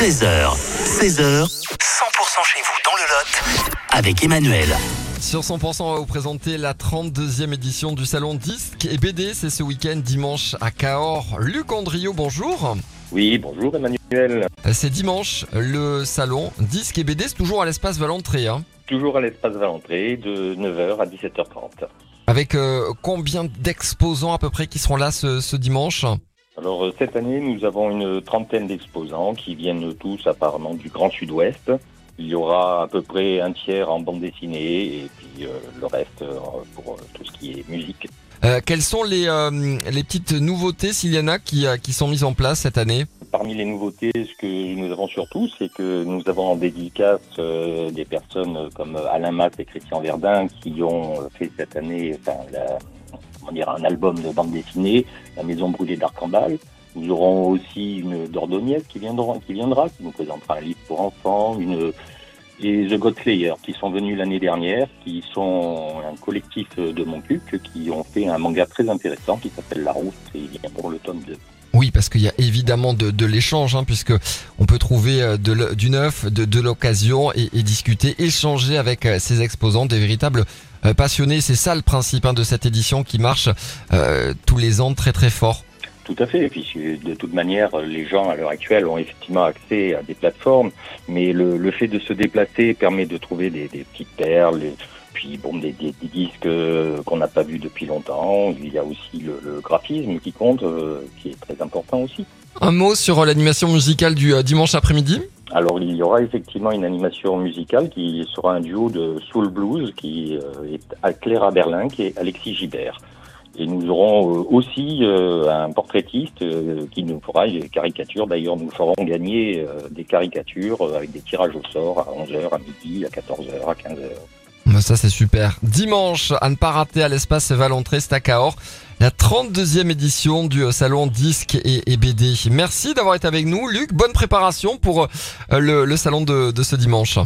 13h, 16h, 100% chez vous dans le Lot avec Emmanuel. Sur 100%, on va vous présenter la 32e édition du salon Disque et BD. C'est ce week-end dimanche à Cahors. Luc Andriot, bonjour. Oui, bonjour Emmanuel. C'est dimanche, le salon Disque et BD, c'est toujours à l'espace Valentré. Hein, Toujours à l'espace Valentré de 9h à 17h30. avec euh, combien d'exposants à peu près qui seront là ce, ce dimanche? Alors euh, cette année, nous avons une trentaine d'exposants qui viennent tous apparemment du Grand Sud-Ouest. Il y aura à peu près un tiers en bande dessinée et puis euh, le reste euh, pour euh, tout ce qui est musique. Quelles sont les, les petites nouveautés, s'il y en a, qui, qui sont mises en place cette année? Parmi les nouveautés, ce que nous avons surtout, c'est que nous avons en dédicace des personnes comme Alain Matt et Christian Verdun qui ont fait cette année enfin, la- comment dire, un album de bande dessinée, La Maison brûlée d'Arcambal. Nous aurons aussi une Dordognette qui viendra, qui nous présentera un livre pour enfants, une et The Godslayer qui sont venus l'année dernière, qui sont un collectif de Montcuq qui ont fait un manga très intéressant qui s'appelle La Route et il vient pour le tome 2. Oui, parce qu'il y a évidemment de, l'échange, hein, puisque on peut trouver euh, du neuf, de, l'occasion et, discuter, échanger avec euh, ces exposants, des véritables passionnés. C'est ça le principe hein, de cette édition qui marche euh, tous les ans très très fort. Tout à fait. Et puis de toute manière, les gens à l'heure actuelle ont effectivement accès à des plateformes, mais le, le fait de se déplacer permet de trouver des, des petites perles. et Puis bon, des, des- des disques euh, qu'on n'a pas vus depuis longtemps. Il y a aussi le, le graphisme qui compte, euh, qui est très important aussi. Un mot sur euh, l'animation musicale du euh, dimanche après-midi Alors il y aura effectivement une animation musicale qui sera un duo de soul blues qui euh, est à Clara Berlin, qui est Alexis Gibert. Et nous aurons euh, aussi euh, un portraitiste qui nous fera des caricatures. D'ailleurs, nous ferons gagner des caricatures avec des tirages au sort à 11h, à midi, à 14h, à 15h. Bah, Ça c'est super. Dimanche, à ne pas rater à l'espace Valentré, c'est la 32e édition du euh, salon Disque et, BD. Merci d'avoir été avec nous, Luc. Bonne préparation pour euh, le, salon de ce dimanche.